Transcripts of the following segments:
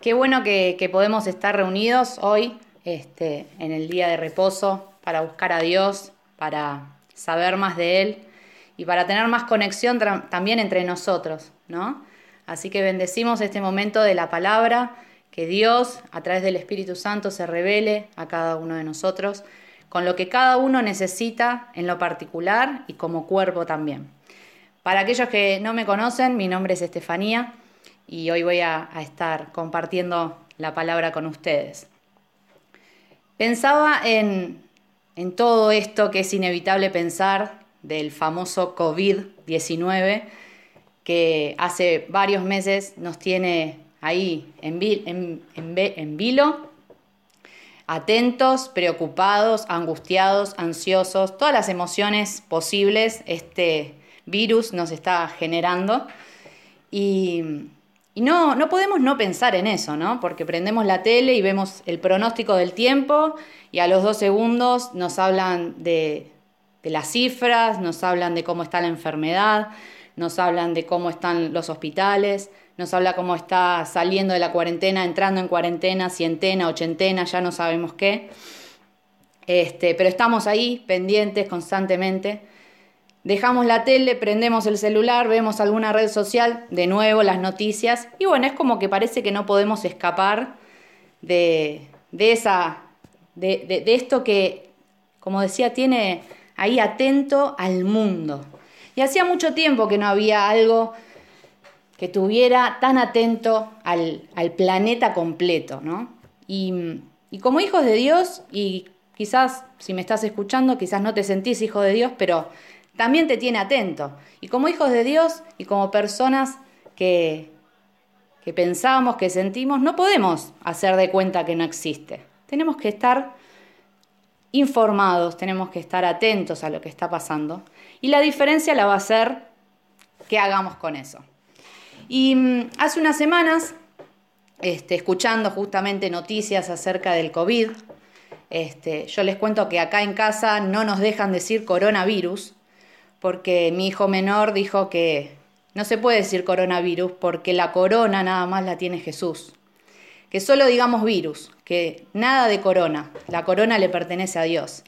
Qué bueno que, podemos estar reunidos hoy, este, en el día de reposo, para buscar a Dios, para saber más de Él y para tener más conexión también entre nosotros, ¿no? Así que bendecimos este momento de la palabra, que Dios, a través del Espíritu Santo, se revele a cada uno de nosotros con lo que cada uno necesita en lo particular y como cuerpo también. Para aquellos que no me conocen, mi nombre es Estefanía y hoy voy a, estar compartiendo la palabra con ustedes. Pensaba en, todo esto que es inevitable pensar del famoso COVID-19 que hace varios meses nos tiene ahí en, en, en, vilo, atentos, preocupados, angustiados, ansiosos, todas las emociones posibles este virus nos está generando. Y, y no, no podemos no pensar en eso, ¿no? Porque prendemos la tele y vemos el pronóstico del tiempo y a los dos segundos nos hablan de, las cifras, nos hablan de cómo está la enfermedad, nos hablan de cómo están los hospitales, nos habla cómo está saliendo de la cuarentena, entrando en cuarentena, cientena, ochentena, ya no sabemos qué. Este, pero estamos ahí pendientes constantemente Dejamos la tele, prendemos el celular, vemos alguna red social, de nuevo las noticias, y bueno, es como que parece que no podemos escapar de, esa, de, esto que, como decía, tiene ahí atento al mundo. Y hacía mucho tiempo que no había algo que tuviera tan atento al, planeta completo, ¿no? Y, y, como hijos de Dios, y quizás si me estás escuchando, quizás no te sentís hijo de Dios, pero también te tiene atento. Y como hijos de Dios y como personas que, que pensamos, que sentimos, no podemos hacer de cuenta que no existe. Tenemos que estar informados, tenemos que estar atentos a lo que está pasando. Y la diferencia la va a ser qué hagamos con eso. Y mm, hace unas semanas, este, escuchando justamente noticias acerca del COVID, este, yo les cuento que acá en casa no nos dejan decir coronavirus, porque mi hijo menor dijo que no se puede decir coronavirus porque la corona nada más la tiene Jesús. Que solo digamos virus, que nada de corona, la corona le pertenece a Dios.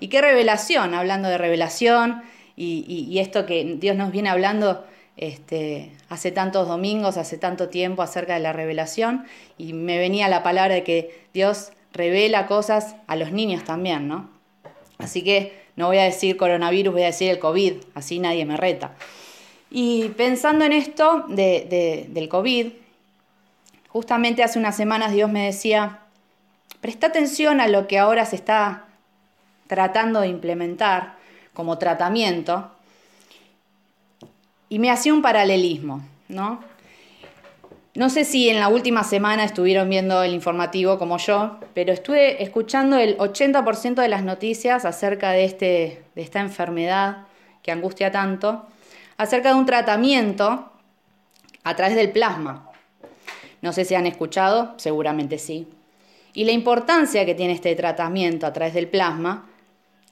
Y qué revelación, hablando de revelación y, esto que Dios nos viene hablando este, hace tantos domingos, hace tanto tiempo acerca de la revelación, y me venía la palabra de que Dios revela cosas a los niños también, ¿no? Así que no voy a decir coronavirus, voy a decir el COVID, así nadie me reta. Y pensando en esto del COVID, justamente hace unas semanas Dios me decía, presta atención a lo que ahora se está tratando de implementar como tratamiento. Y me hacía un paralelismo, ¿no? No sé si en la última semana estuvieron viendo el informativo como yo, pero estuve escuchando el 80% de las noticias acerca de, este, de esta enfermedad que angustia tanto, acerca de un tratamiento a través del plasma. No sé si han escuchado, seguramente sí. Y la importancia que tiene este tratamiento a través del plasma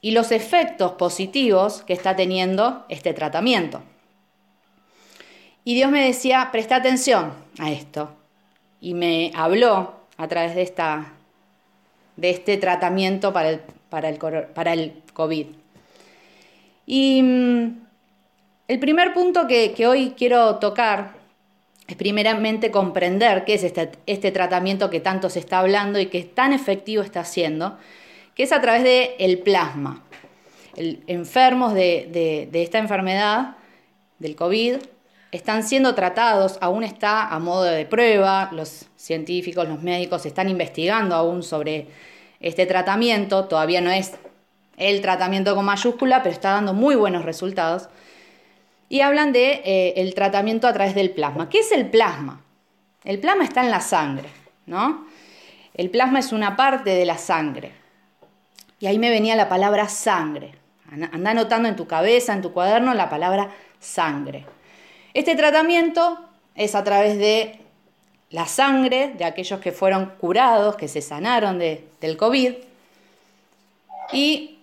y los efectos positivos que está teniendo este tratamiento. Y Dios me decía, presta atención a esto. Y me habló a través de, esta, de este tratamiento para el, para el, para el COVID. Y mm, el primer punto que, hoy quiero tocar es primeramente comprender qué es este, este, tratamiento que tanto se está hablando y que tan efectivo está haciendo, que es a través del el plasma. El, enfermos de, de esta enfermedad, del COVID, están siendo tratados, aún está a modo de prueba, los científicos, los médicos están investigando aún sobre este tratamiento, todavía no es el tratamiento con mayúscula, pero está dando muy buenos resultados. Y hablan de eh, el tratamiento a través del plasma. ¿Qué es el plasma? El plasma está en la sangre, ¿no? El plasma es una parte de la sangre. Y ahí me venía la palabra sangre. Anda anotando en tu cabeza, en tu cuaderno, la palabra sangre. Este tratamiento es a través de la sangre de aquellos que fueron curados, que se sanaron del COVID, y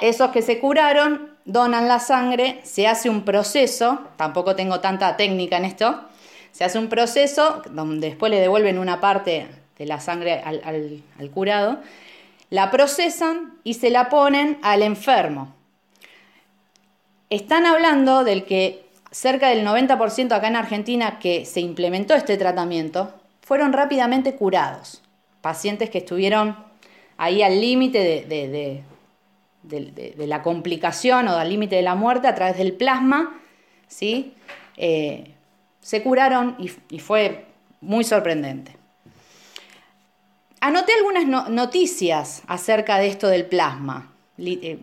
esos que se curaron donan la sangre, se hace un proceso, tampoco tengo tanta técnica en esto, Se hace un proceso donde después le devuelven una parte de la sangre al, al curado, la procesan y se la ponen al enfermo. Están hablando del que cerca del 90% acá en Argentina que se implementó este tratamiento fueron rápidamente curados. Pacientes que estuvieron ahí al límite de, la complicación o al límite de la muerte a través del plasma, ¿sí? Eh, se curaron y, fue muy sorprendente. Anoté algunas noticias acerca de esto del plasma. Eh,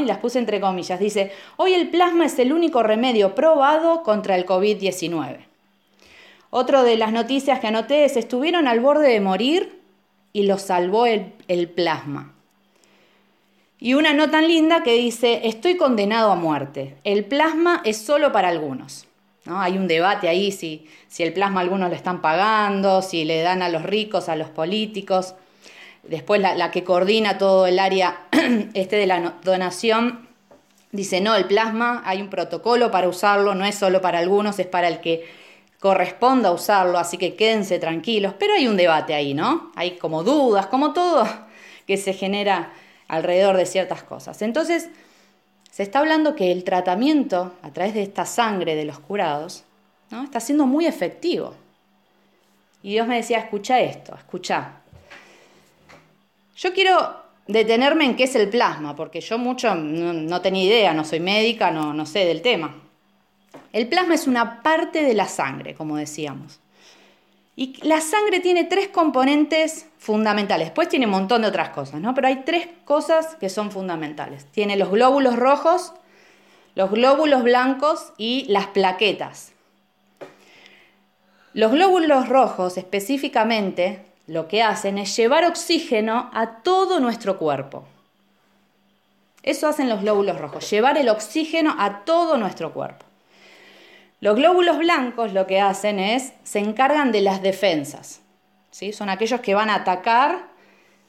y las puse entre comillas. Dice, hoy el plasma es el único remedio probado contra el COVID-19. Otro de las noticias que anoté es, estuvieron al borde de morir y los salvó el, el plasma. Y una no tan linda que dice, estoy condenado a muerte. El plasma es solo para algunos. ¿No? Hay un debate ahí si, si el plasma algunos le están pagando, si le dan a los ricos, a los políticos. Después la, que coordina todo el área este de la donación dice, no, el plasma hay un protocolo para usarlo, no es solo para algunos, es para el que corresponda usarlo, así que quédense tranquilos, pero hay un debate ahí, ¿no? Hay como dudas, como todo que se genera alrededor de ciertas cosas. Entonces, se está hablando que el tratamiento a través de esta sangre de los curados ¿no? está siendo muy efectivo. Y Dios me decía, escucha esto, escucha. Yo quiero detenerme en qué es el plasma, porque yo mucho no, tenía idea, no soy médica, no, no sé del tema. El plasma es una parte de la sangre, como decíamos. Y la sangre tiene tres componentes fundamentales. Después tiene un montón de otras cosas, ¿no? Pero hay tres cosas que son fundamentales. Tiene los glóbulos rojos, los glóbulos blancos y las plaquetas. Los glóbulos rojos específicamente lo que hacen es llevar oxígeno a todo nuestro cuerpo. Eso hacen los glóbulos rojos, llevar el oxígeno a todo nuestro cuerpo. Los glóbulos blancos lo que hacen es, se encargan de las defensas. ¿sí? Son aquellos que van a atacar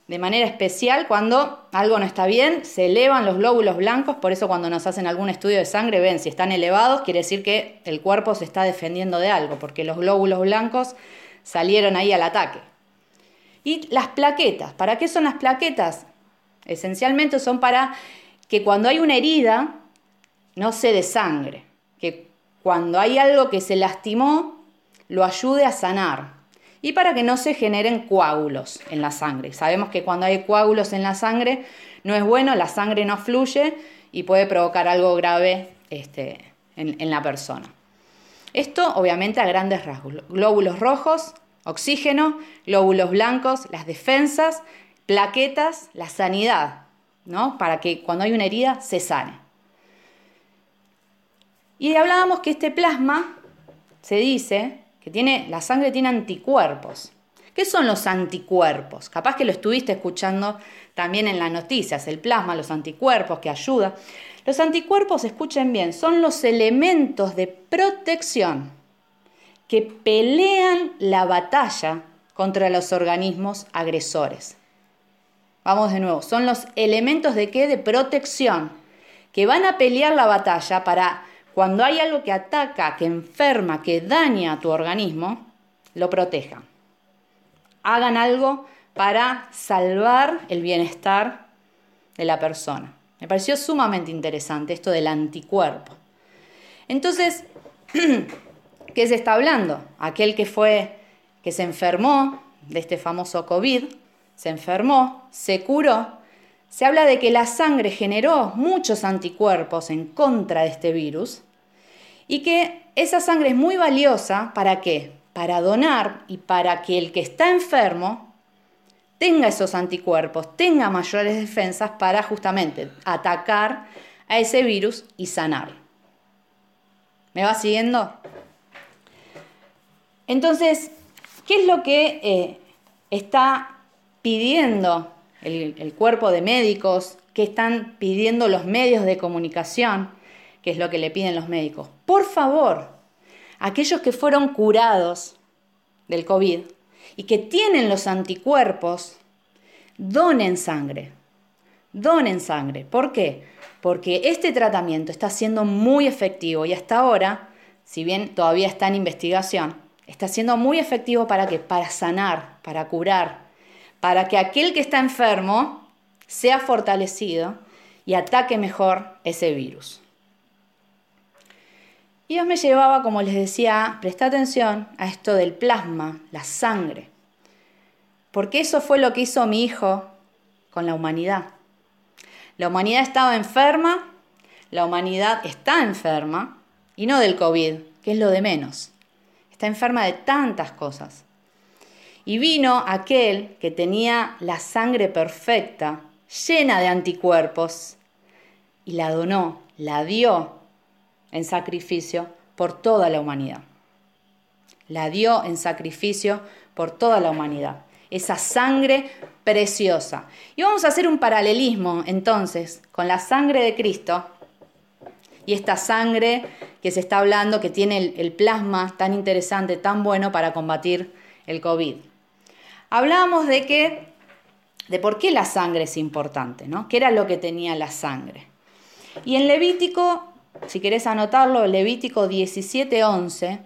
de manera especial cuando algo no está bien, se elevan los glóbulos blancos, por eso cuando nos hacen algún estudio de sangre ven si están elevados, quiere decir que el cuerpo se está defendiendo de algo, porque los glóbulos blancos salieron ahí al ataque. Y las plaquetas, ¿para qué son las plaquetas? Esencialmente son para que cuando hay una herida no se desangre, que cuando hay algo que se lastimó lo ayude a sanar y para que no se generen coágulos en la sangre. Sabemos que cuando hay coágulos en la sangre no es bueno, la sangre no fluye y puede provocar algo grave este, en, en la persona. Esto obviamente a grandes rasgos. Glóbulos rojos Oxígeno, glóbulos blancos, las defensas, plaquetas, la sanidad, ¿no? Para que cuando hay una herida se sane. Y hablábamos que este plasma se dice que tiene, la sangre tiene anticuerpos. ¿Qué son los anticuerpos? Capaz que lo estuviste escuchando también en las noticias, el plasma, los anticuerpos que ayuda. Los anticuerpos, escuchen bien, son los elementos de protección que pelean la batalla contra los organismos agresores. Vamos de nuevo, son los elementos de qué? De protección, que van a pelear la batalla para cuando hay algo que ataca, que enferma, que daña a tu organismo, lo protejan. Hagan algo para salvar el bienestar de la persona. Me pareció sumamente interesante esto del anticuerpo. Entonces, ¿Qué se está hablando? Aquel que fue, que se enfermó de este famoso COVID, se enfermó, se curó, se habla de que la sangre generó muchos anticuerpos en contra de este virus y que esa sangre es muy valiosa para qué? Para donar y para que el que está enfermo tenga esos anticuerpos, tenga mayores defensas para justamente atacar a ese virus y sanar. ¿Me va siguiendo? Entonces, ¿qué es lo que eh, está pidiendo el, cuerpo de médicos? ¿Qué están pidiendo los medios de comunicación? ¿Qué es lo que le piden los médicos? Por favor, aquellos que fueron curados del COVID y que tienen los anticuerpos, donen sangre. Donen sangre. ¿Por qué? Porque este tratamiento está siendo muy efectivo y hasta ahora, si bien todavía está en investigación, está siendo muy efectivo para qué? Para sanar, para curar, para que aquel que está enfermo sea fortalecido y ataque mejor ese virus. Y Dios me llevaba, como les decía, presta atención a esto del plasma, la sangre. Porque eso fue lo que hizo mi hijo con la humanidad. La humanidad estaba enferma, la humanidad está enferma, y no del COVID, que es lo de menos. Está enferma de tantas cosas. Y vino aquel que tenía la sangre perfecta, llena de anticuerpos, y la donó, la dio en sacrificio por toda la humanidad. La dio en sacrificio por toda la humanidad. Esa sangre preciosa. Y vamos a hacer un paralelismo entonces con la sangre de Cristo y esta sangre que se está hablando que tiene el, plasma tan interesante, tan bueno para combatir el COVID. Hablábamos de que, de por qué la sangre es importante, ¿no? ¿Qué era lo que tenía la sangre? Y en Levítico si querés anotarlo, Levítico 17:11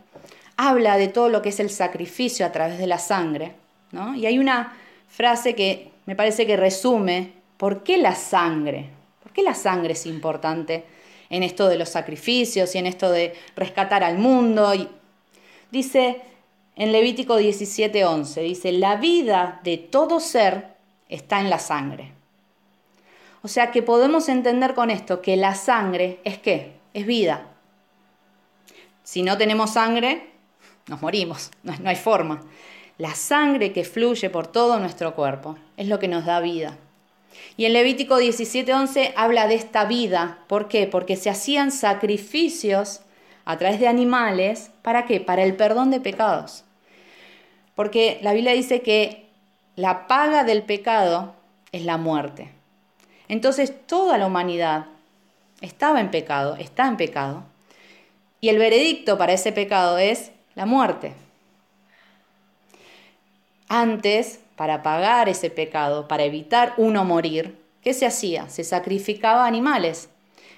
habla de todo lo que es el sacrificio a través de la sangre. ¿no? Y hay una frase que me parece que resume por qué la sangre, por qué la sangre es importante en esto de los sacrificios y en esto de rescatar al mundo. Y dice en Levítico 17:11, dice, la vida de todo ser está en la sangre. O sea que podemos entender con esto que la sangre es qué? es vida. Si no tenemos sangre, nos morimos, no, hay forma. La sangre que fluye por todo nuestro cuerpo es lo que nos da vida. Y en Levítico 17:11 habla de esta vida. ¿Por qué? Porque se hacían sacrificios a través de animales. ¿Para qué? Para el perdón de pecados. Porque la Biblia dice que la paga del pecado es la muerte. Entonces toda la humanidad estaba en pecado, está en pecado, y el veredicto para ese pecado es la muerte. Antes, para pagar ese pecado, para evitar uno morir, ¿qué se hacía? Se sacrificaba animales.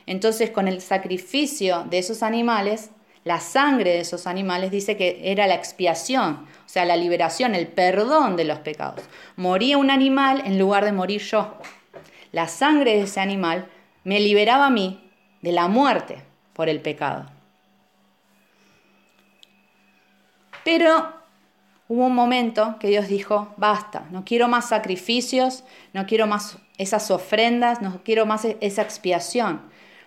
Entonces, con el sacrificio de esos animales, la sangre de esos animales dice que era la expiación, o sea, la liberación, el perdón de los pecados. Moría un animal en lugar de morir yo. La sangre de ese animal me liberaba a mí de la muerte por el pecado. Pero hubo un momento que Dios dijo, basta, no quiero más sacrificios, no quiero más esas ofrendas, no quiero más e-, esa expiación.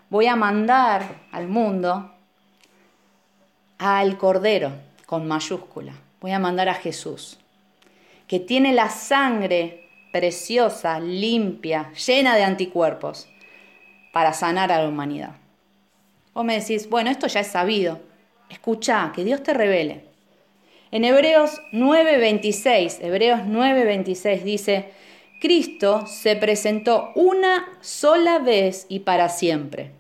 Voy a mandar al mundo al Cordero con mayúscula. Voy a mandar a Jesús, que tiene la sangre preciosa, limpia, llena de anticuerpos para sanar a la humanidad. Vos me decís, bueno, esto ya es sabido. Escucha, que Dios te revele. En Hebreos 9:26, Hebreos 9:26 dice, Cristo se presentó una sola vez y para siempre,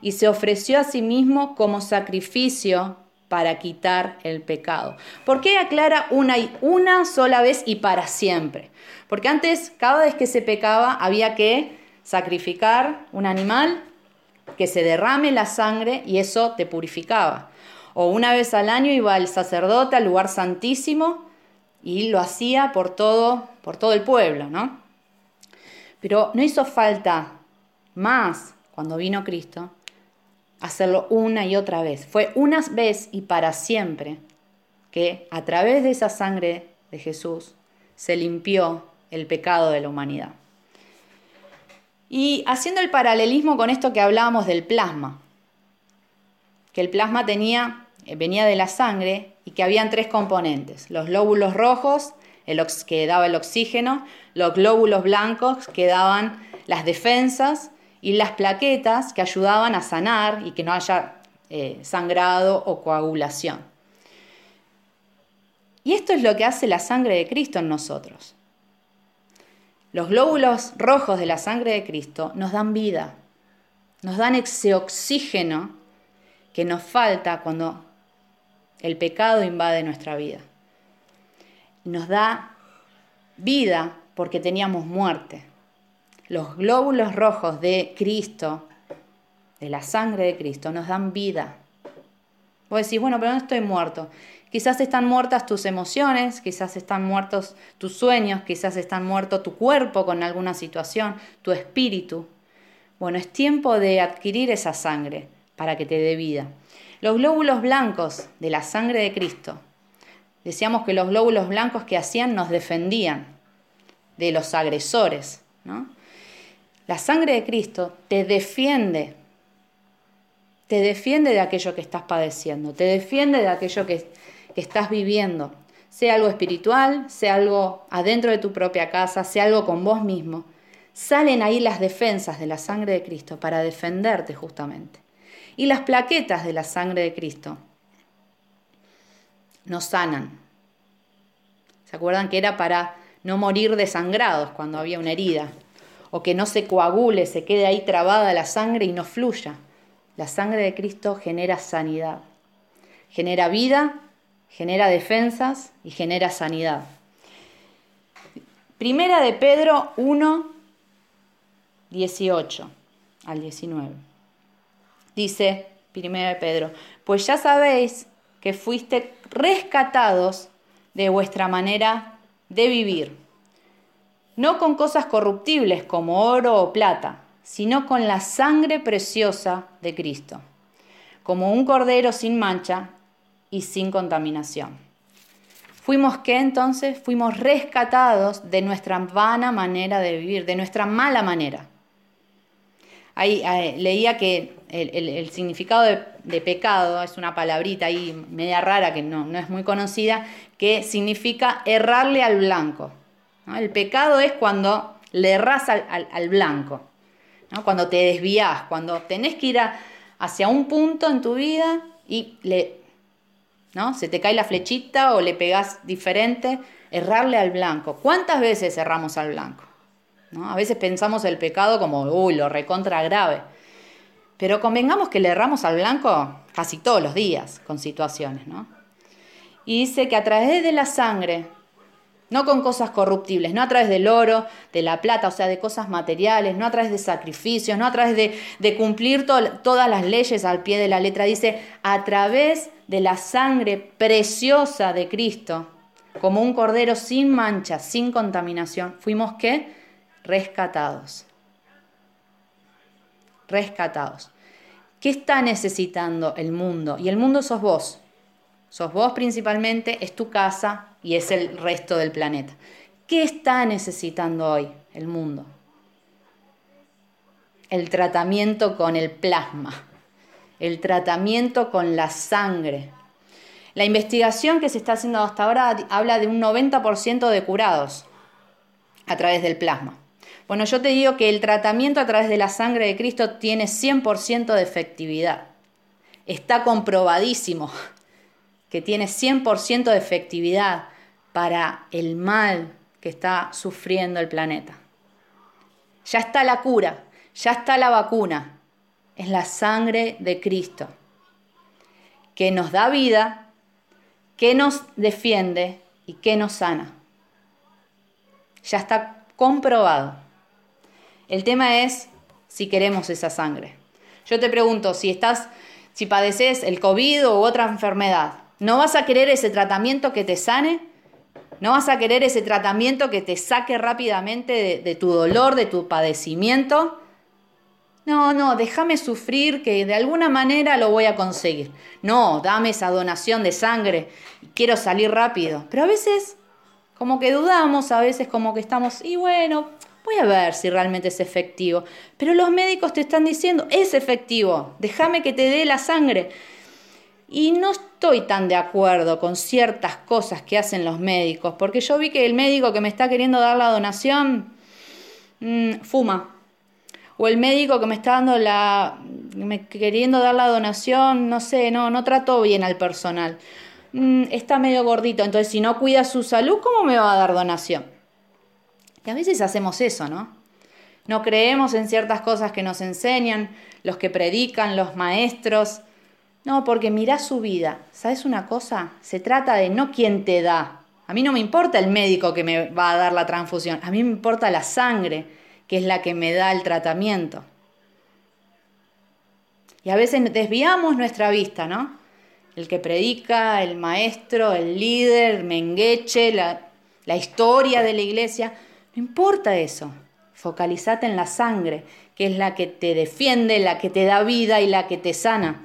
y se ofreció a sí mismo como sacrificio para quitar el pecado. ¿Por qué aclara una una sola vez y para siempre? Porque antes, cada vez que se pecaba, había que sacrificar un animal, que se derrame la sangre y eso te purificaba. O una vez al año iba el sacerdote al lugar santísimo y lo hacía por todo, por todo el pueblo, ¿no? Pero no hizo falta más cuando vino Cristo hacerlo una y otra vez. Fue una vez y para siempre que a través de esa sangre de Jesús se limpió el pecado de la humanidad. Y haciendo el paralelismo con esto que hablábamos del plasma, que el plasma tenía, venía de la sangre y que habían tres componentes, los glóbulos rojos, el que daba el oxígeno, los glóbulos blancos que daban las defensas y las plaquetas que ayudaban a sanar y que no haya eh, sangrado o coagulación. Y esto es lo que hace la sangre de Cristo en nosotros. Los glóbulos rojos de la sangre de Cristo nos dan vida, nos dan ese oxígeno que nos falta cuando el pecado invade nuestra vida. Nos da vida porque teníamos muerte. Los glóbulos rojos de Cristo, de la sangre de Cristo, nos dan vida. Vos decís, bueno, pero no estoy muerto. Quizás están muertas tus emociones, quizás están muertos tus sueños, quizás están muerto tu cuerpo con alguna situación, tu espíritu. Bueno, es tiempo de adquirir esa sangre para que te dé vida. Los glóbulos blancos de la sangre de Cristo. Decíamos que los glóbulos blancos que hacían nos defendían de los agresores. ¿no? La sangre de Cristo te defiende te defiende de aquello que estás padeciendo, te defiende de aquello que, estás viviendo, sea algo espiritual, sea algo adentro de tu propia casa, sea algo con vos mismo. Salen ahí las defensas de la sangre de Cristo para defenderte justamente. Y las plaquetas de la sangre de Cristo nos sanan. ¿Se acuerdan que era para no morir desangrados cuando había una herida? O que no se coagule, se quede ahí trabada la sangre y no fluya. La sangre de Cristo genera sanidad, genera vida, genera defensas y genera sanidad. Primera de Pedro 1, 18 al 19. Dice, primera de Pedro, pues ya sabéis que fuiste rescatados de vuestra manera de vivir, no con cosas corruptibles como oro o plata, sino con la sangre preciosa de Cristo, como un cordero sin mancha y sin contaminación. Fuimos qué entonces? Fuimos rescatados de nuestra vana manera de vivir, de nuestra mala manera. Ahí, eh, leía que el, significado de, pecado es una palabrita ahí media rara que no, es muy conocida, que significa errarle al blanco. El pecado es cuando le erras al blanco cuando te desvías, cuando tenés que ir hacia un punto en tu vida y le, ¿no? se te cae la flechita o le pegás diferente, errarle al blanco. ¿Cuántas veces erramos al blanco? A veces pensamos el pecado como, uy, lo recontra grave. Pero convengamos que le erramos al blanco casi todos los días con situaciones, ¿no? Y dice que a través de la sangre no con cosas corruptibles, no a través del oro, de la plata, o sea, de cosas materiales, no a través de sacrificios, no a través de, cumplir todas las leyes al pie de la letra. Dice, a través de la sangre preciosa de Cristo, como un cordero sin mancha, sin contaminación, fuimos qué? Rescatados. Rescatados. ¿Qué está necesitando el mundo? Y el mundo sos vos. Sos vos principalmente, es tu casa, y es el resto del planeta. ¿Qué está necesitando hoy el mundo? El tratamiento con el plasma, el tratamiento con la sangre. La investigación que se está haciendo hasta ahora habla de un 90% de curados a través del plasma. Bueno, yo te digo que el tratamiento a través de la sangre de Cristo tiene 100% de efectividad. Está comprobadísimo que tiene 100% de efectividad para el mal que está sufriendo el planeta. Ya está la cura, ya está la vacuna. Es la sangre de Cristo que nos da vida, que nos defiende y que nos sana. Ya está comprobado. El tema es si queremos esa sangre. Yo te pregunto, si estás, si padeces el COVID u otra enfermedad, ¿No vas a querer ese tratamiento que te sane? ¿No vas a querer ese tratamiento que te saque rápidamente de, tu dolor, de tu padecimiento? No, no, déjame sufrir que de alguna manera lo voy a conseguir. No, dame esa donación de sangre, quiero salir rápido. Pero a veces como que dudamos, a veces como que estamos, y bueno, voy a ver si realmente es efectivo. Pero los médicos te están diciendo, es efectivo, déjame que te dé la sangre. Y no estoy tan de acuerdo con ciertas cosas que hacen los médicos, porque yo vi que el médico que me está queriendo dar la donación mm, fuma. O el médico que me está dando la queriendo dar la donación, no sé, no no trató bien al personal. Mm, está medio gordito, entonces si no cuida su salud, ¿cómo me va a dar donación? Y a veces hacemos eso, ¿no? No creemos en ciertas cosas que nos enseñan los que predican, los maestros, no, porque mirá su vida. ¿Sabes una cosa? Se trata de no quién te da. A mí no me importa el médico que me va a dar la transfusión. A mí me importa la sangre, que es la que me da el tratamiento. Y a veces desviamos nuestra vista, ¿no? el que predica, el maestro, el líder, el mengueche, la, la historia de la iglesia. No importa eso. Focalizate en la sangre, que es la que te defiende, la que te da vida y la que te sana.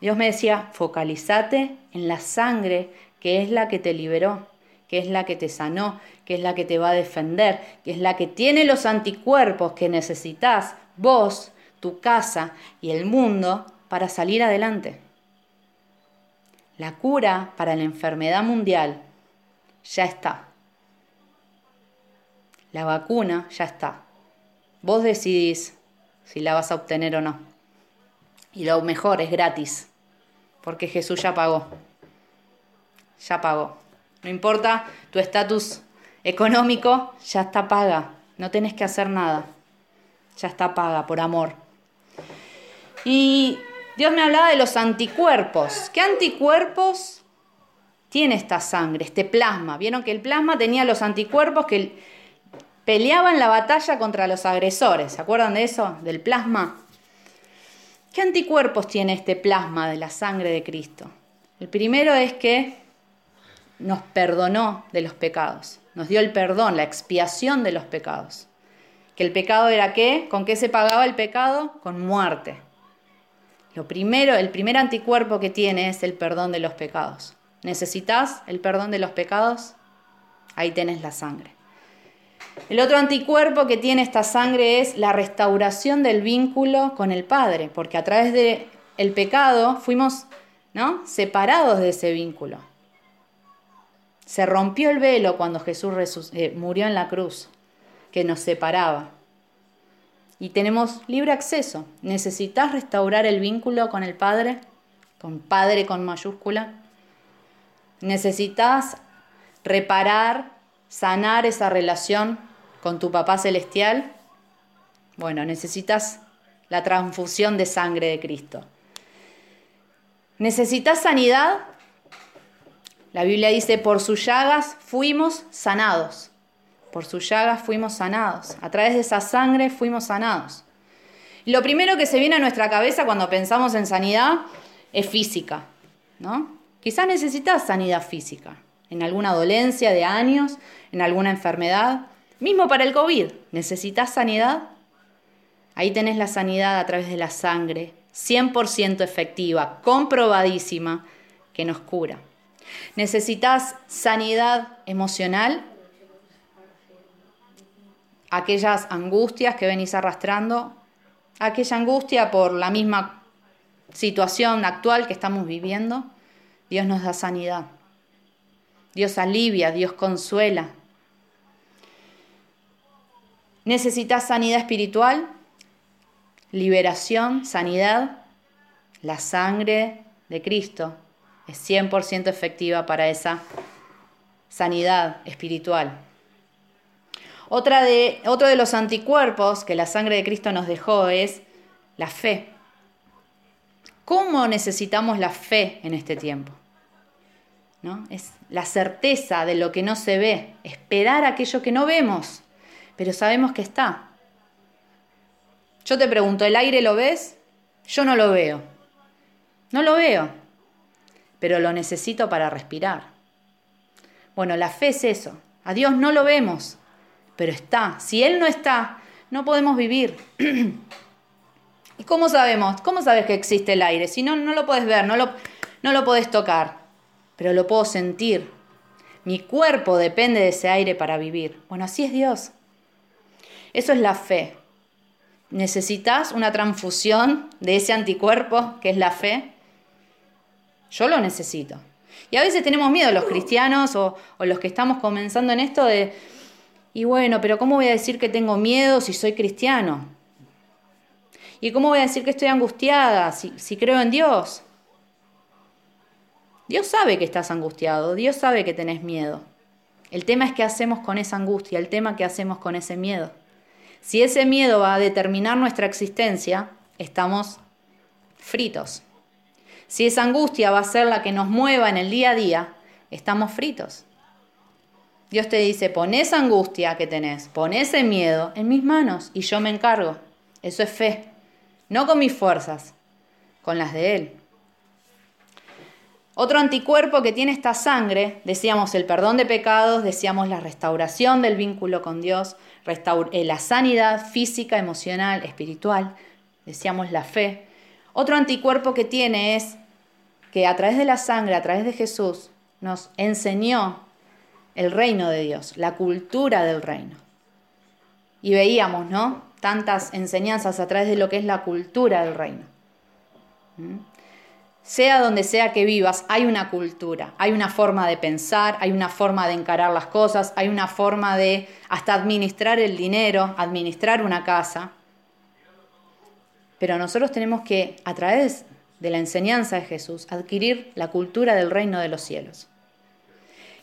Dios me decía, focalizate en la sangre, que es la que te liberó, que es la que te sanó, que es la que te va a defender, que es la que tiene los anticuerpos que necesitas vos, tu casa y el mundo para salir adelante. La cura para la enfermedad mundial ya está. La vacuna ya está. Vos decidís si la vas a obtener o no. Y lo mejor es gratis, porque Jesús ya pagó. Ya pagó. No importa tu estatus económico, ya está paga. No tenés que hacer nada. Ya está paga por amor. Y Dios me hablaba de los anticuerpos. ¿Qué anticuerpos tiene esta sangre, este plasma? Vieron que el plasma tenía los anticuerpos que peleaban la batalla contra los agresores. ¿Se acuerdan de eso? Del plasma. ¿Qué anticuerpos tiene este plasma de la sangre de Cristo? El primero es que nos perdonó de los pecados, nos dio el perdón, la expiación de los pecados. Que el pecado era qué? ¿Con qué se pagaba el pecado? Con muerte. Lo primero, el primer anticuerpo que tiene es el perdón de los pecados. ¿Necesitas el perdón de los pecados? Ahí tenés la sangre. El otro anticuerpo que tiene esta sangre es la restauración del vínculo con el Padre, porque a través del el pecado fuimos ¿no? separados de ese vínculo. Se rompió el velo cuando Jesús eh, murió en la cruz, que nos separaba y tenemos libre acceso. ¿Necesitas restaurar el vínculo con el Padre? Con Padre con mayúscula. ¿Necesitas reparar, sanar esa relación con tu papá celestial? Bueno, necesitas la transfusión de sangre de Cristo. ¿Necesitas sanidad? La Biblia dice, por sus llagas fuimos sanados. Por sus llagas fuimos sanados. A través de esa sangre fuimos sanados. Y lo primero que se viene a nuestra cabeza cuando pensamos en sanidad es física, ¿no? Quizás necesitas sanidad física, en alguna dolencia de años, en alguna enfermedad. Mismo para el COVID, ¿necesitas sanidad? Ahí tenés la sanidad a través de la sangre, 100% efectiva, comprobadísima, que nos cura. ¿Necesitas sanidad emocional? aquellas angustias que venís arrastrando, aquella angustia por la misma situación actual que estamos viviendo, Dios nos da sanidad. Dios alivia, Dios consuela. ¿Necesitas sanidad espiritual? Liberación, sanidad. La sangre de Cristo es 100% efectiva para esa sanidad espiritual. Otra de, otro de los anticuerpos que la sangre de Cristo nos dejó es la fe. ¿Cómo necesitamos la fe en este tiempo? ¿No? Es la certeza de lo que no se ve, esperar aquello que no vemos, pero sabemos que está. Yo te pregunto, ¿el aire lo ves? Yo no lo veo. No lo veo, pero lo necesito para respirar. Bueno, la fe es eso. A Dios no lo vemos, pero está. Si Él no está, no podemos vivir. ¿Y cómo sabemos? ¿Cómo sabes que existe el aire? Si no, no lo puedes ver, no lo, no lo puedes tocar, pero lo puedo sentir. Mi cuerpo depende de ese aire para vivir. Bueno, así es Dios. Eso es la fe. ¿Necesitas una transfusión de ese anticuerpo que es la fe? Yo lo necesito. Y a veces tenemos miedo los cristianos o, o los que estamos comenzando en esto de, y bueno, pero ¿cómo voy a decir que tengo miedo si soy cristiano? ¿Y cómo voy a decir que estoy angustiada si, creo en Dios? Dios sabe que estás angustiado, Dios sabe que tenés miedo. El tema es qué hacemos con esa angustia, el tema qué hacemos con ese miedo. Si ese miedo va a determinar nuestra existencia, estamos fritos. Si esa angustia va a ser la que nos mueva en el día a día, estamos fritos. Dios te dice, pon esa angustia que tenés, pon ese miedo en mis manos y yo me encargo. Eso es fe. No con mis fuerzas, con las de Él. Otro anticuerpo que tiene esta sangre, decíamos el perdón de pecados, decíamos la restauración del vínculo con Dios, eh, la sanidad física, emocional, espiritual, decíamos la fe. Otro anticuerpo que tiene es que a través de la sangre, a través de Jesús, nos enseñó el reino de Dios, la cultura del reino. Y veíamos, ¿no? Tantas enseñanzas a través de lo que es la cultura del reino. ¿Mm? Sea donde sea que vivas, hay una cultura, hay una forma de pensar, hay una forma de encarar las cosas, hay una forma de hasta administrar el dinero, administrar una casa. Pero nosotros tenemos que, a través de la enseñanza de Jesús, adquirir la cultura del reino de los cielos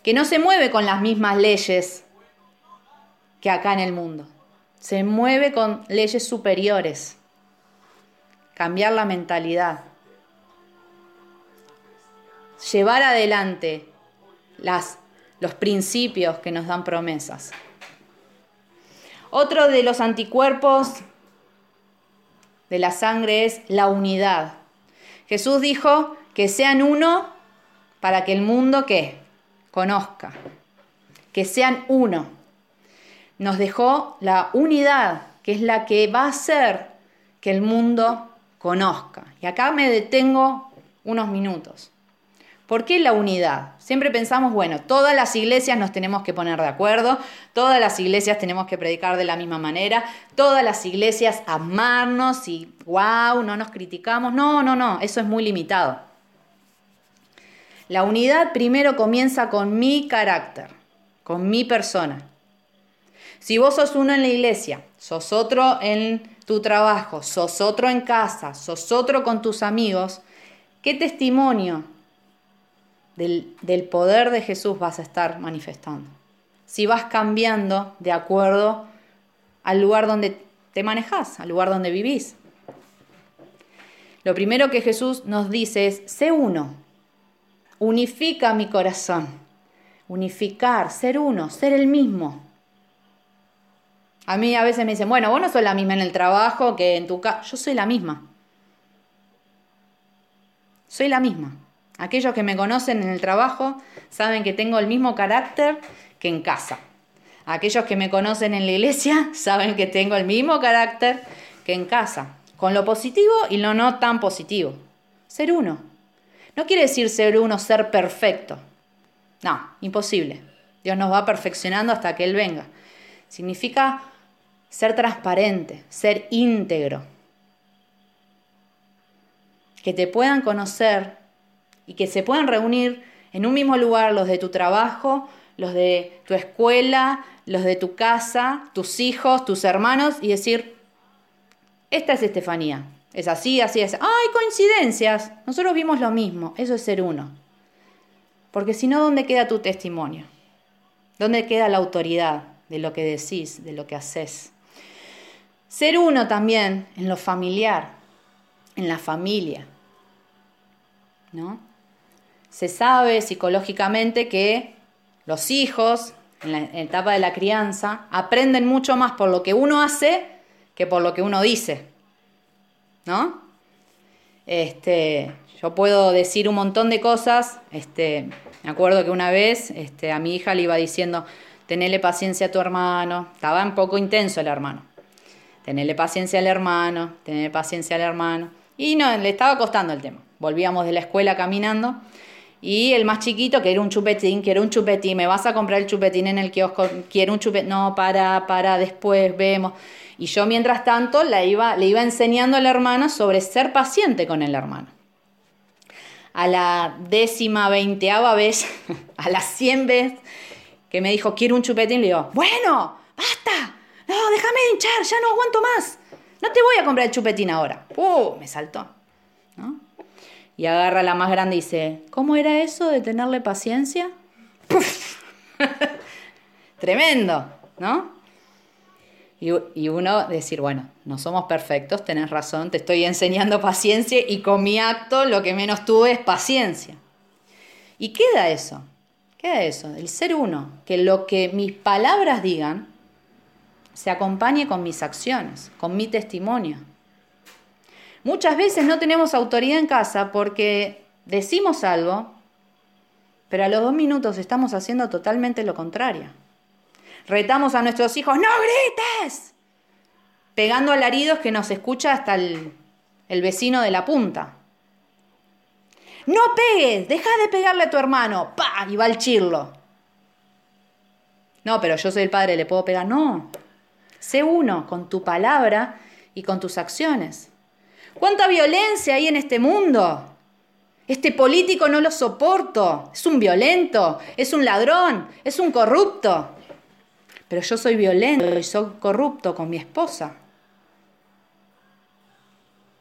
que no se mueve con las mismas leyes que acá en el mundo. Se mueve con leyes superiores. Cambiar la mentalidad. Llevar adelante las, los principios que nos dan promesas. Otro de los anticuerpos de la sangre es la unidad. Jesús dijo que sean uno para que el mundo ¿qué? conozca, que sean uno. Nos dejó la unidad, que es la que va a hacer que el mundo conozca. Y acá me detengo unos minutos. ¿Por qué la unidad? Siempre pensamos, bueno, todas las iglesias nos tenemos que poner de acuerdo, todas las iglesias tenemos que predicar de la misma manera, todas las iglesias amarnos y wow, no nos criticamos. No, no, no, eso es muy limitado. La unidad primero comienza con mi carácter, con mi persona. Si vos sos uno en la iglesia, sos otro en tu trabajo, sos otro en casa, sos otro con tus amigos, ¿qué testimonio del, del poder de Jesús vas a estar manifestando? Si vas cambiando de acuerdo al lugar donde te manejas, al lugar donde vivís. Lo primero que Jesús nos dice es, sé uno, unifica mi corazón. Unificar, ser uno, ser el mismo. A mí a veces me dicen, bueno, vos no sos la misma en el trabajo que en tu casa. Yo soy la misma. Soy la misma. Aquellos que me conocen en el trabajo saben que tengo el mismo carácter que en casa. Aquellos que me conocen en la iglesia saben que tengo el mismo carácter que en casa. Con lo positivo y lo no tan positivo. Ser uno. No quiere decir ser uno, ser perfecto. No, imposible. Dios nos va perfeccionando hasta que Él venga. Significa ser transparente, ser íntegro. Que te puedan conocer y que se puedan reunir en un mismo lugar los de tu trabajo, los de tu escuela, los de tu casa, tus hijos, tus hermanos y decir, esta es Estefanía, es así, así, es. ¡Ay, coincidencias! Nosotros vimos lo mismo. Eso es ser uno. Porque si no, ¿dónde queda tu testimonio? ¿Dónde queda la autoridad de lo que decís, de lo que haces? Ser uno también en lo familiar, en la familia. ¿No? Se sabe psicológicamente que los hijos, en la etapa de la crianza, aprenden mucho más por lo que uno hace que por lo que uno dice. ¿no? Este, yo puedo decir un montón de cosas. Este, me acuerdo que una vez este, a mi hija le iba diciendo, tenele paciencia a tu hermano. Estaba un poco intenso el hermano. Tenele paciencia al hermano, tenele paciencia al hermano. Y no, le estaba costando el tema. Volvíamos de la escuela caminando. Y el más chiquito, que era un chupetín, que era un chupetín, me vas a comprar el chupetín en el kiosco, quiero un chupetín, no, para, para, después vemos. Y yo mientras tanto la iba, le iba enseñando al hermano sobre ser paciente con el hermano. A la décima, veinteava vez, a las cien veces que me dijo, quiero un chupetín, le digo, bueno, basta, no, déjame hinchar, ya no aguanto más. No te voy a comprar el chupetín ahora. ¡Uh! Me saltó. Y agarra la más grande y dice, ¿cómo era eso de tenerle paciencia? Tremendo, ¿no? Y, uno decir, bueno, no somos perfectos, tenés razón, te estoy enseñando paciencia y con mi acto lo que menos tuve es paciencia. Y queda eso, queda eso, el ser uno, que lo que mis palabras digan se acompañe con mis acciones, con mi testimonio. Muchas veces no tenemos autoridad en casa porque decimos algo, pero a los dos minutos estamos haciendo totalmente lo contrario. Retamos a nuestros hijos, no grites, pegando alaridos que nos escucha hasta el, vecino de la punta. No pegues, deja de pegarle a tu hermano, pa, y va al chirlo. No, pero yo soy el padre, ¿le puedo pegar? No. Sé uno con tu palabra y con tus acciones. ¿Cuánta violencia hay en este mundo? Este político no lo soporto. Es un violento, es un ladrón, es un corrupto. Pero yo soy violento y soy corrupto con mi esposa.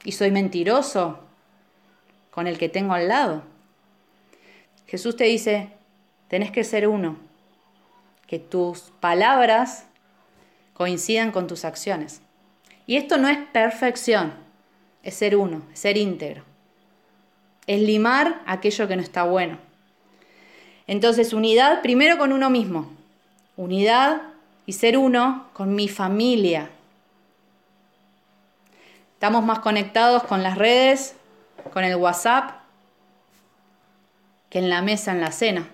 Y soy mentiroso con el que tengo al lado. Jesús te dice, tenés que ser uno, que tus palabras coincidan con tus acciones. Y esto no es perfección, es ser uno, es ser íntegro. Es limar aquello que no está bueno. Entonces, unidad primero con uno mismo. Unidad y ser uno con mi familia. Estamos más conectados con las redes, con el WhatsApp, que en la mesa, en la cena.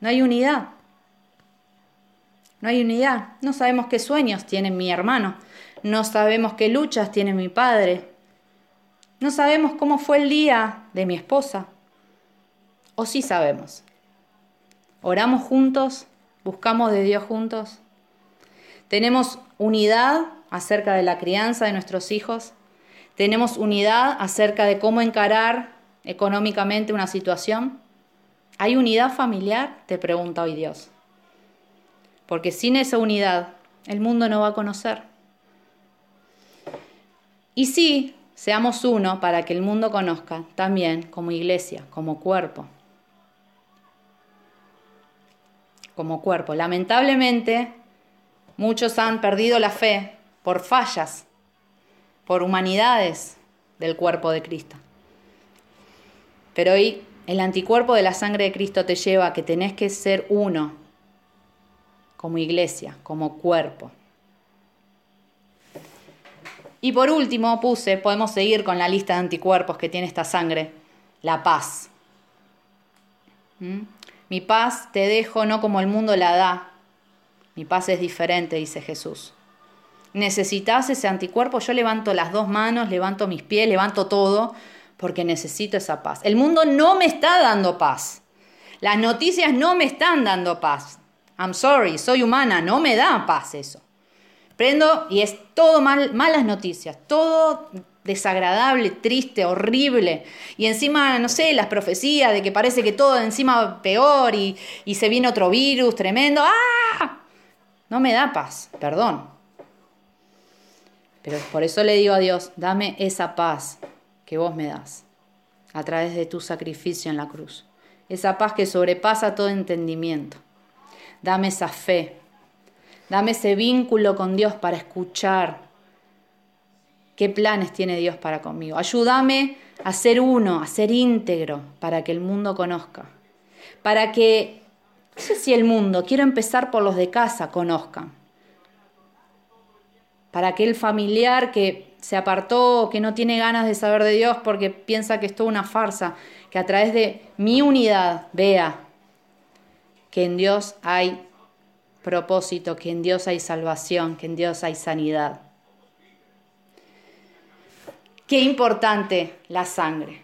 No hay unidad. No hay unidad. No sabemos qué sueños tiene mi hermano. No sabemos qué luchas tiene mi padre. No sabemos cómo fue el día de mi esposa. O sí sabemos. Oramos juntos, buscamos de Dios juntos. Tenemos unidad acerca de la crianza de nuestros hijos. Tenemos unidad acerca de cómo encarar económicamente una situación. ¿Hay unidad familiar? Te pregunta hoy Dios. Porque sin esa unidad el mundo no va a conocer. Y sí, seamos uno para que el mundo conozca también como iglesia, como cuerpo. Como cuerpo. Lamentablemente, muchos han perdido la fe por fallas, por humanidades del cuerpo de Cristo. Pero hoy el anticuerpo de la sangre de Cristo te lleva a que tenés que ser uno como iglesia, como cuerpo. Y por último puse, podemos seguir con la lista de anticuerpos que tiene esta sangre, la paz. ¿Mm? Mi paz te dejo no como el mundo la da, mi paz es diferente, dice Jesús. Necesitas ese anticuerpo, yo levanto las dos manos, levanto mis pies, levanto todo, porque necesito esa paz. El mundo no me está dando paz. Las noticias no me están dando paz. I'm sorry, soy humana, no me da paz eso. Prendo y es todo mal, malas noticias, todo desagradable, triste, horrible. Y encima, no sé, las profecías de que parece que todo encima peor y, y se viene otro virus tremendo. ¡Ah! No me da paz, perdón. Pero por eso le digo a Dios, dame esa paz que vos me das a través de tu sacrificio en la cruz. Esa paz que sobrepasa todo entendimiento. Dame esa fe. Dame ese vínculo con Dios para escuchar qué planes tiene Dios para conmigo. Ayúdame a ser uno, a ser íntegro, para que el mundo conozca. Para que, no sé si el mundo, quiero empezar por los de casa, conozcan. Para aquel familiar que se apartó, que no tiene ganas de saber de Dios porque piensa que es toda una farsa, que a través de mi unidad vea que en Dios hay propósito, que en Dios hay salvación, que en Dios hay sanidad. Qué importante la sangre,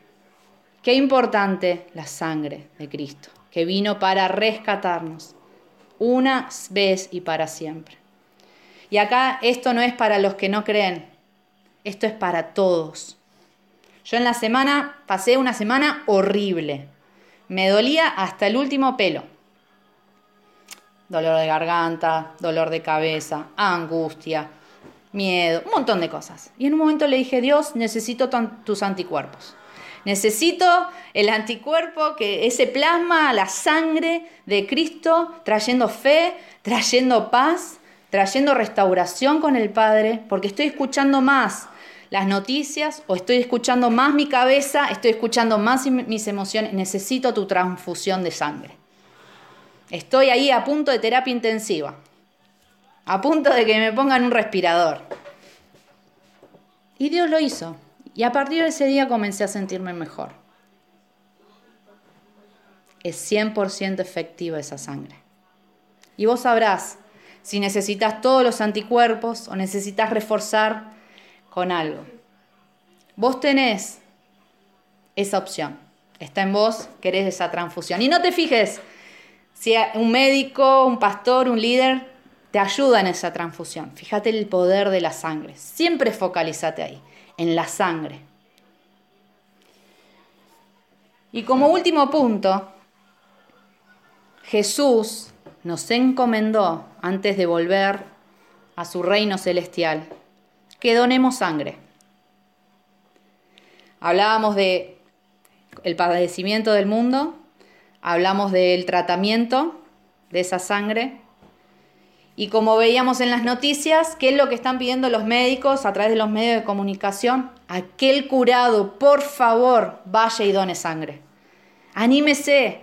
qué importante la sangre de Cristo, que vino para rescatarnos una vez y para siempre. Y acá esto no es para los que no creen, esto es para todos. Yo en la semana pasé una semana horrible. Me dolía hasta el último pelo dolor de garganta, dolor de cabeza, angustia, miedo, un montón de cosas. Y en un momento le dije, Dios, necesito tus anticuerpos. Necesito el anticuerpo, que ese plasma, la sangre de Cristo, trayendo fe, trayendo paz, trayendo restauración con el Padre, porque estoy escuchando más las noticias o estoy escuchando más mi cabeza, estoy escuchando más mis emociones, necesito tu transfusión de sangre. Estoy ahí a punto de terapia intensiva. A punto de que me pongan un respirador. Y Dios lo hizo. Y a partir de ese día comencé a sentirme mejor. Es 100% efectiva esa sangre. Y vos sabrás si necesitas todos los anticuerpos o necesitas reforzar con algo. Vos tenés esa opción. Está en vos, querés esa transfusión. Y no te fijes si un médico, un pastor, un líder te ayuda en esa transfusión. Fíjate el poder de la sangre. Siempre focalízate ahí, en la sangre. Y como último punto, Jesús nos encomendó, antes de volver a su reino celestial, que donemos sangre. Hablábamos de el padecimiento del mundo, hablamos del tratamiento de esa sangre y como veíamos en las noticias, ¿qué es lo que están pidiendo los médicos a través de los medios de comunicación? Aquel curado, por favor, vaya y done sangre. Anímese,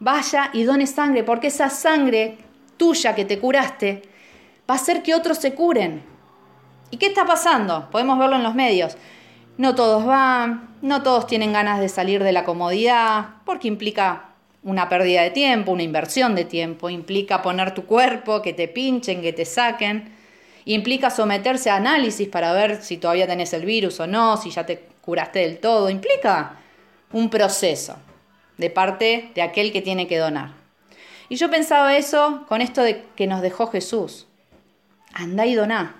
vaya y done sangre, porque esa sangre tuya que te curaste va a hacer que otros se curen. ¿Y qué está pasando? Podemos verlo en los medios. No todos van, no todos tienen ganas de salir de la comodidad, porque implica una pérdida de tiempo, una inversión de tiempo, implica poner tu cuerpo, que te pinchen, que te saquen, implica someterse a análisis para ver si todavía tenés el virus o no, si ya te curaste del todo, implica un proceso de parte de aquel que tiene que donar. Y yo pensaba eso con esto de que nos dejó Jesús. Andá y doná.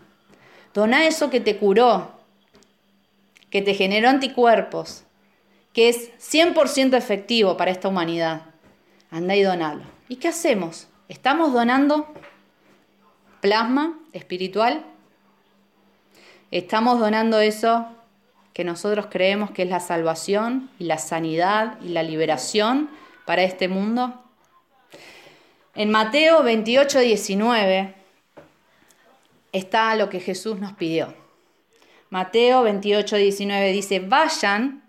Doná eso que te curó, que te generó anticuerpos, que es 100% efectivo para esta humanidad. Anda y donalo. ¿Y qué hacemos? ¿Estamos donando plasma espiritual? ¿Estamos donando eso que nosotros creemos que es la salvación y la sanidad y la liberación para este mundo? En Mateo 28, 19 está lo que Jesús nos pidió. Mateo 28, 19 dice, vayan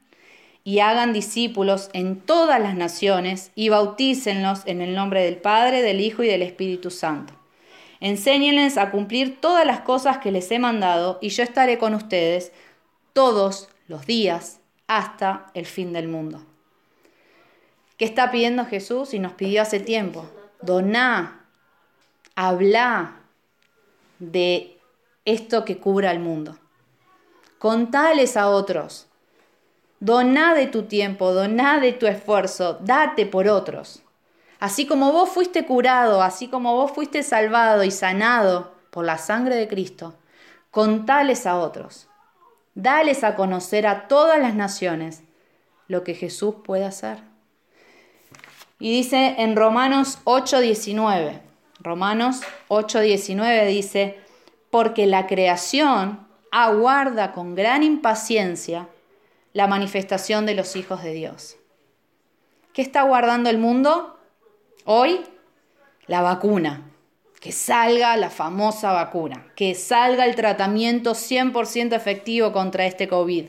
y hagan discípulos en todas las naciones y bautícenlos en el nombre del Padre, del Hijo y del Espíritu Santo. Enséñenles a cumplir todas las cosas que les he mandado y yo estaré con ustedes todos los días hasta el fin del mundo. ¿Qué está pidiendo Jesús y nos pidió hace tiempo? Doná, habla de esto que cubra el mundo. Contales a otros. Doná de tu tiempo, doná de tu esfuerzo, date por otros. Así como vos fuiste curado, así como vos fuiste salvado y sanado por la sangre de Cristo, contales a otros. Dales a conocer a todas las naciones lo que Jesús puede hacer. Y dice en Romanos 8:19, Romanos 8:19 dice, porque la creación aguarda con gran impaciencia la manifestación de los hijos de Dios. ¿Qué está aguardando el mundo hoy? La vacuna. Que salga la famosa vacuna, que salga el tratamiento 100% efectivo contra este COVID.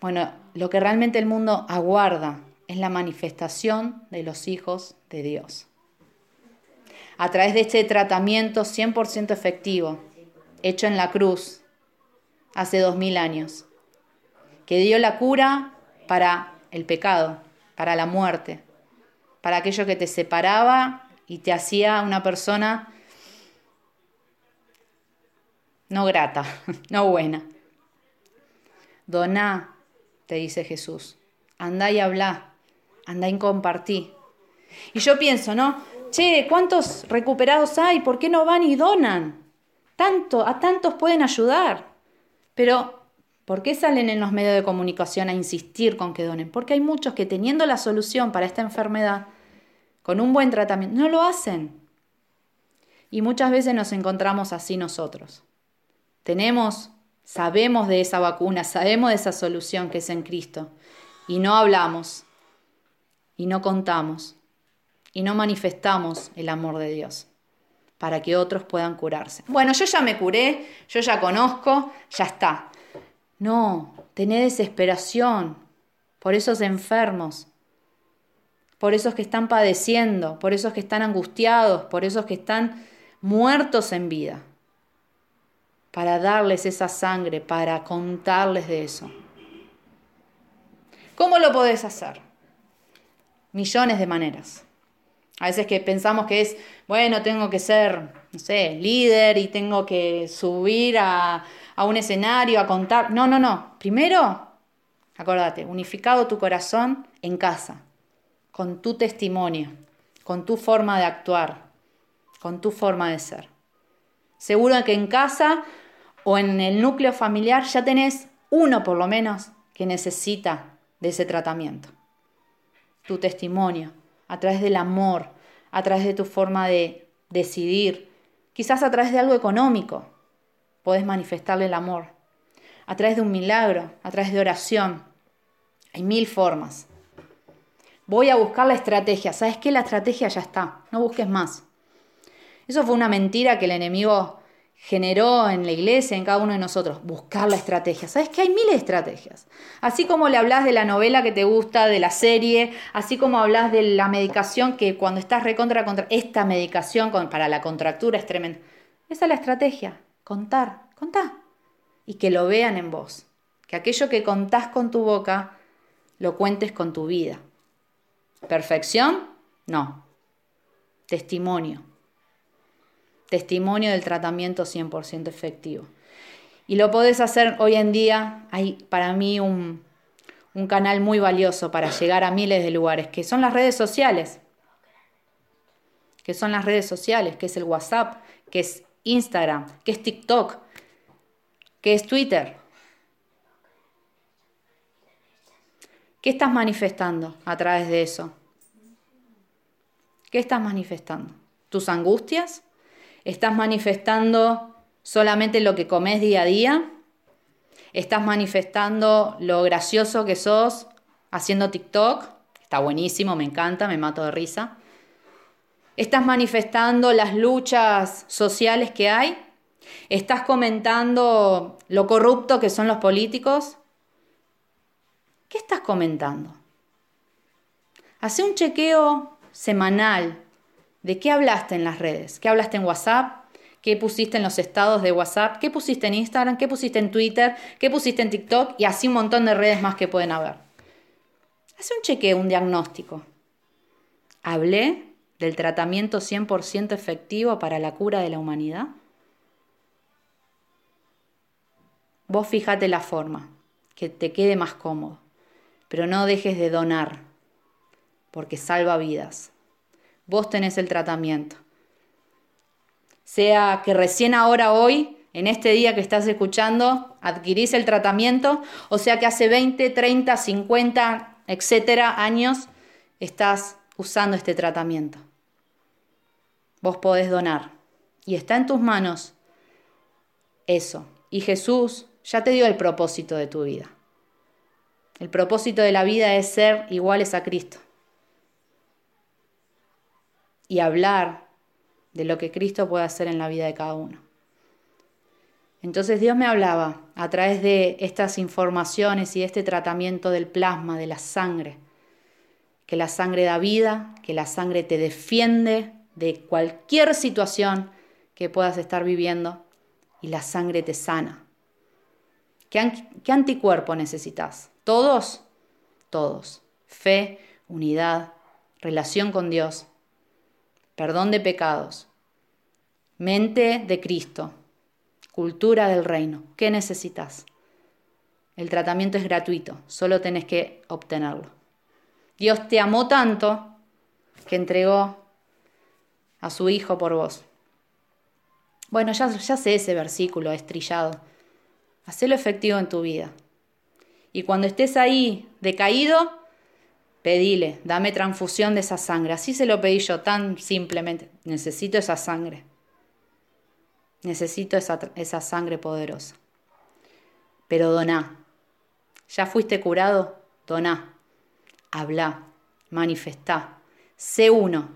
Bueno, lo que realmente el mundo aguarda es la manifestación de los hijos de Dios. A través de este tratamiento 100% efectivo, hecho en la cruz hace dos mil años, que dio la cura para el pecado, para la muerte, para aquello que te separaba y te hacía una persona no grata, no buena. Doná, te dice Jesús, andá y habla, andá y compartí. Y yo pienso, ¿no? Che, ¿cuántos recuperados hay? ¿Por qué no van y donan? Tanto, a tantos pueden ayudar. Pero, ¿por qué salen en los medios de comunicación a insistir con que donen? Porque hay muchos que teniendo la solución para esta enfermedad, con un buen tratamiento, no lo hacen. Y muchas veces nos encontramos así nosotros. Tenemos, sabemos de esa vacuna, sabemos de esa solución que es en Cristo, y no hablamos, y no contamos, y no manifestamos el amor de Dios para que otros puedan curarse. Bueno, yo ya me curé, yo ya conozco, ya está. No, tené desesperación por esos enfermos, por esos que están padeciendo, por esos que están angustiados, por esos que están muertos en vida. para darles esa sangre, para contarles de eso. ¿Cómo lo podés hacer? Millones de maneras. A veces que pensamos que es, bueno, tengo que ser, no sé, líder y tengo que subir a, a un escenario a contar. No, no, no. Primero, acordate, unificado tu corazón en casa, con tu testimonio, con tu forma de actuar, con tu forma de ser. Seguro que en casa o en el núcleo familiar ya tenés uno por lo menos que necesita de ese tratamiento. Tu testimonio, a través del amor, a través de tu forma de decidir, quizás a través de algo económico, podés manifestarle el amor, a través de un milagro, a través de oración. Hay mil formas. Voy a buscar la estrategia. ¿Sabes qué? La estrategia ya está. No busques más. Eso fue una mentira que el enemigo generó en la iglesia, en cada uno de nosotros, buscar la estrategia. ¿Sabes que hay miles de estrategias? Así como le hablas de la novela que te gusta, de la serie, así como hablas de la medicación que cuando estás recontra contra esta medicación para la contractura es tremenda. Esa es la estrategia, contar, contá. Y que lo vean en vos. Que aquello que contás con tu boca, lo cuentes con tu vida. ¿Perfección? No. Testimonio testimonio del tratamiento 100% efectivo. Y lo podés hacer hoy en día, hay para mí un, un canal muy valioso para llegar a miles de lugares, que son las redes sociales. Que son las redes sociales, que es el WhatsApp, que es Instagram, que es TikTok, que es Twitter. ¿Qué estás manifestando a través de eso? ¿Qué estás manifestando? ¿Tus angustias? ¿Estás manifestando solamente lo que comes día a día? ¿Estás manifestando lo gracioso que sos haciendo TikTok? Está buenísimo, me encanta, me mato de risa. ¿Estás manifestando las luchas sociales que hay? ¿Estás comentando lo corrupto que son los políticos? ¿Qué estás comentando? Hace un chequeo semanal ¿De qué hablaste en las redes? ¿Qué hablaste en WhatsApp? ¿Qué pusiste en los estados de WhatsApp? ¿Qué pusiste en Instagram? ¿Qué pusiste en Twitter? ¿Qué pusiste en TikTok? Y así un montón de redes más que pueden haber. Hace un chequeo, un diagnóstico. ¿Hablé del tratamiento 100% efectivo para la cura de la humanidad? Vos fíjate la forma, que te quede más cómodo, pero no dejes de donar, porque salva vidas vos tenés el tratamiento. Sea que recién ahora, hoy, en este día que estás escuchando, adquirís el tratamiento, o sea que hace 20, 30, 50, etcétera, años estás usando este tratamiento. Vos podés donar y está en tus manos eso. Y Jesús ya te dio el propósito de tu vida. El propósito de la vida es ser iguales a Cristo y hablar de lo que Cristo puede hacer en la vida de cada uno. Entonces Dios me hablaba a través de estas informaciones y este tratamiento del plasma, de la sangre, que la sangre da vida, que la sangre te defiende de cualquier situación que puedas estar viviendo y la sangre te sana. ¿Qué, anticuerpo necesitas? ¿Todos? Todos. Fe, unidad, relación con Dios perdón de pecados, mente de Cristo, cultura del reino. ¿Qué necesitas? El tratamiento es gratuito, solo tenés que obtenerlo. Dios te amó tanto que entregó a su Hijo por vos. Bueno, ya, ya sé ese versículo estrillado. Hacelo efectivo en tu vida. Y cuando estés ahí decaído, Pedile, dame transfusión de esa sangre. Así se lo pedí yo tan simplemente. Necesito esa sangre. Necesito esa, esa sangre poderosa. Pero doná. ¿Ya fuiste curado? Doná. Habla. Manifestá. Sé uno.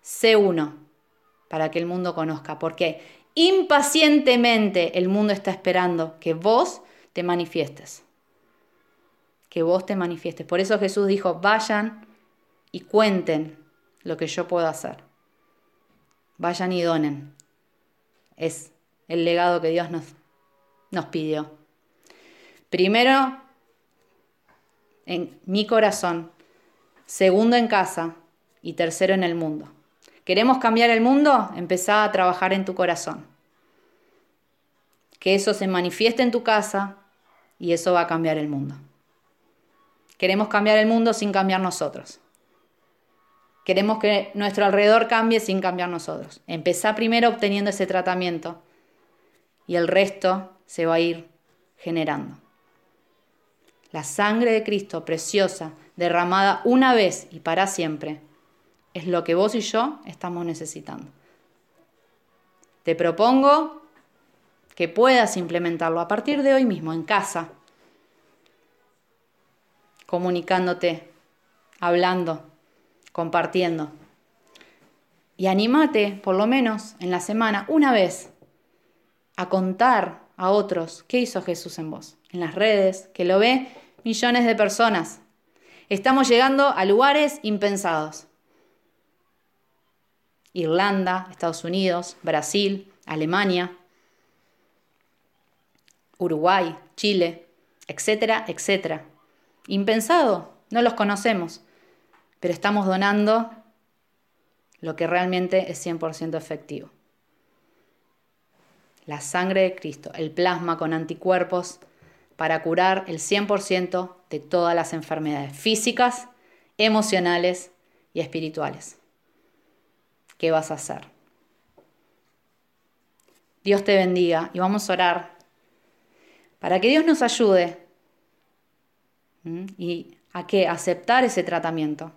Sé uno. Para que el mundo conozca. Porque impacientemente el mundo está esperando que vos te manifiestes que vos te manifiestes. Por eso Jesús dijo, vayan y cuenten lo que yo puedo hacer. Vayan y donen. Es el legado que Dios nos, nos pidió. Primero, en mi corazón, segundo en casa y tercero en el mundo. ¿Queremos cambiar el mundo? Empezá a trabajar en tu corazón. Que eso se manifieste en tu casa y eso va a cambiar el mundo. Queremos cambiar el mundo sin cambiar nosotros. Queremos que nuestro alrededor cambie sin cambiar nosotros. Empezá primero obteniendo ese tratamiento y el resto se va a ir generando. La sangre de Cristo preciosa, derramada una vez y para siempre, es lo que vos y yo estamos necesitando. Te propongo que puedas implementarlo a partir de hoy mismo en casa, comunicándote, hablando compartiendo. Y anímate, por lo menos en la semana, una vez, a contar a otros qué hizo Jesús en vos, en las redes, que lo ve millones de personas. Estamos llegando a lugares impensados. Irlanda, Estados Unidos, Brasil, Alemania, Uruguay, Chile, etcétera, etcétera. Impensado, no los conocemos pero estamos donando lo que realmente es 100% efectivo. La sangre de Cristo, el plasma con anticuerpos para curar el 100% de todas las enfermedades físicas, emocionales y espirituales. ¿Qué vas a hacer? Dios te bendiga y vamos a orar para que Dios nos ayude y a que aceptar ese tratamiento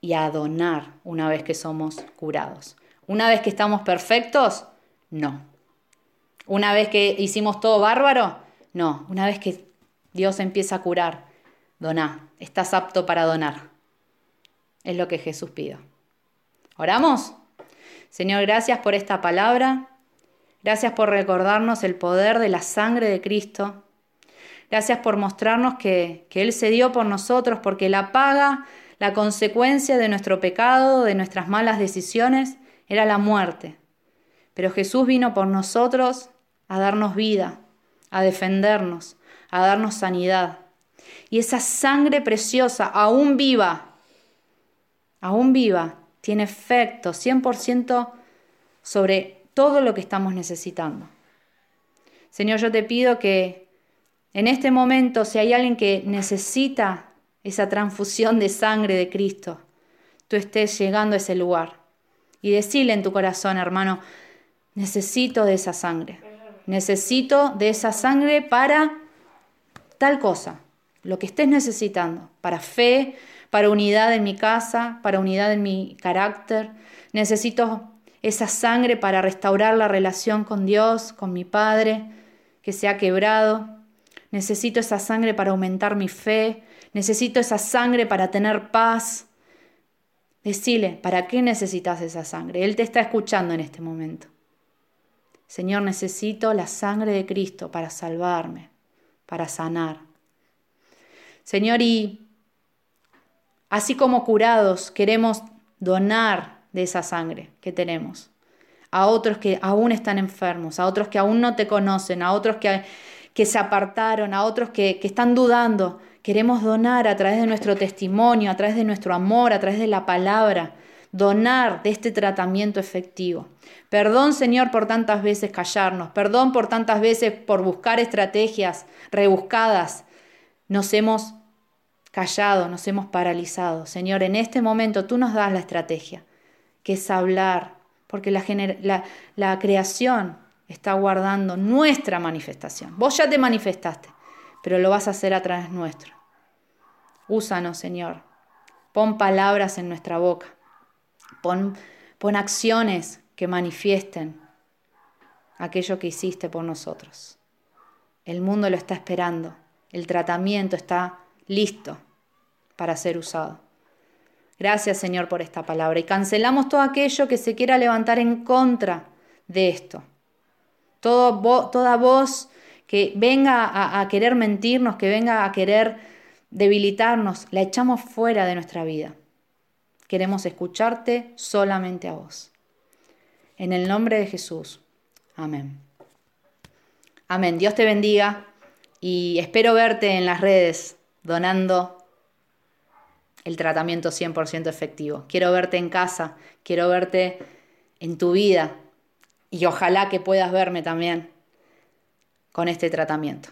y a donar una vez que somos curados. Una vez que estamos perfectos, no. Una vez que hicimos todo bárbaro, no. Una vez que Dios empieza a curar, doná. Estás apto para donar. Es lo que Jesús pide. ¿Oramos? Señor, gracias por esta palabra. Gracias por recordarnos el poder de la sangre de Cristo. Gracias por mostrarnos que, que Él se dio por nosotros, porque la paga la consecuencia de nuestro pecado, de nuestras malas decisiones, era la muerte. Pero Jesús vino por nosotros a darnos vida, a defendernos, a darnos sanidad. Y esa sangre preciosa, aún viva, aún viva, tiene efecto 100% sobre todo lo que estamos necesitando. Señor, yo te pido que en este momento, si hay alguien que necesita esa transfusión de sangre de Cristo, tú estés llegando a ese lugar. Y decirle en tu corazón, hermano, necesito de esa sangre. Necesito de esa sangre para tal cosa, lo que estés necesitando, para fe, para unidad en mi casa, para unidad en mi carácter. Necesito esa sangre para restaurar la relación con Dios, con mi Padre, que se ha quebrado. Necesito esa sangre para aumentar mi fe, necesito esa sangre para tener paz. Decile, ¿para qué necesitas esa sangre? Él te está escuchando en este momento. Señor, necesito la sangre de Cristo para salvarme, para sanar. Señor, y así como curados queremos donar de esa sangre que tenemos a otros que aún están enfermos, a otros que aún no te conocen, a otros que, se apartaron, a otros que están dudando. Queremos donar a través de nuestro testimonio, a través de nuestro amor, a través de la palabra, donar de este tratamiento efectivo. Perdón, Señor, por tantas veces callarnos, perdón por tantas veces por buscar estrategias rebuscadas. Nos hemos callado, nos hemos paralizado. Señor, en este momento tú nos das la estrategia, que es hablar, porque la, creación está guardando nuestra manifestación. Vos ya te manifestaste, pero lo vas a hacer a través nuestro. Úsanos, Señor. Pon palabras en nuestra boca. Pon, acciones que manifiesten aquello que hiciste por nosotros. El mundo lo está esperando. El tratamiento está listo para ser usado. Gracias Señor por esta palabra y cancelamos todo aquello que se quiera levantar en contra de esto. Toda voz que venga a querer mentirnos, que venga a querer debilitarnos, la echamos fuera de nuestra vida. Queremos escucharte solamente a vos. En el nombre de Jesús. Amén. Amén. Dios te bendiga y espero verte en las redes donando el tratamiento 100% efectivo. Quiero verte en casa, quiero verte en tu vida y ojalá que puedas verme también con este tratamiento.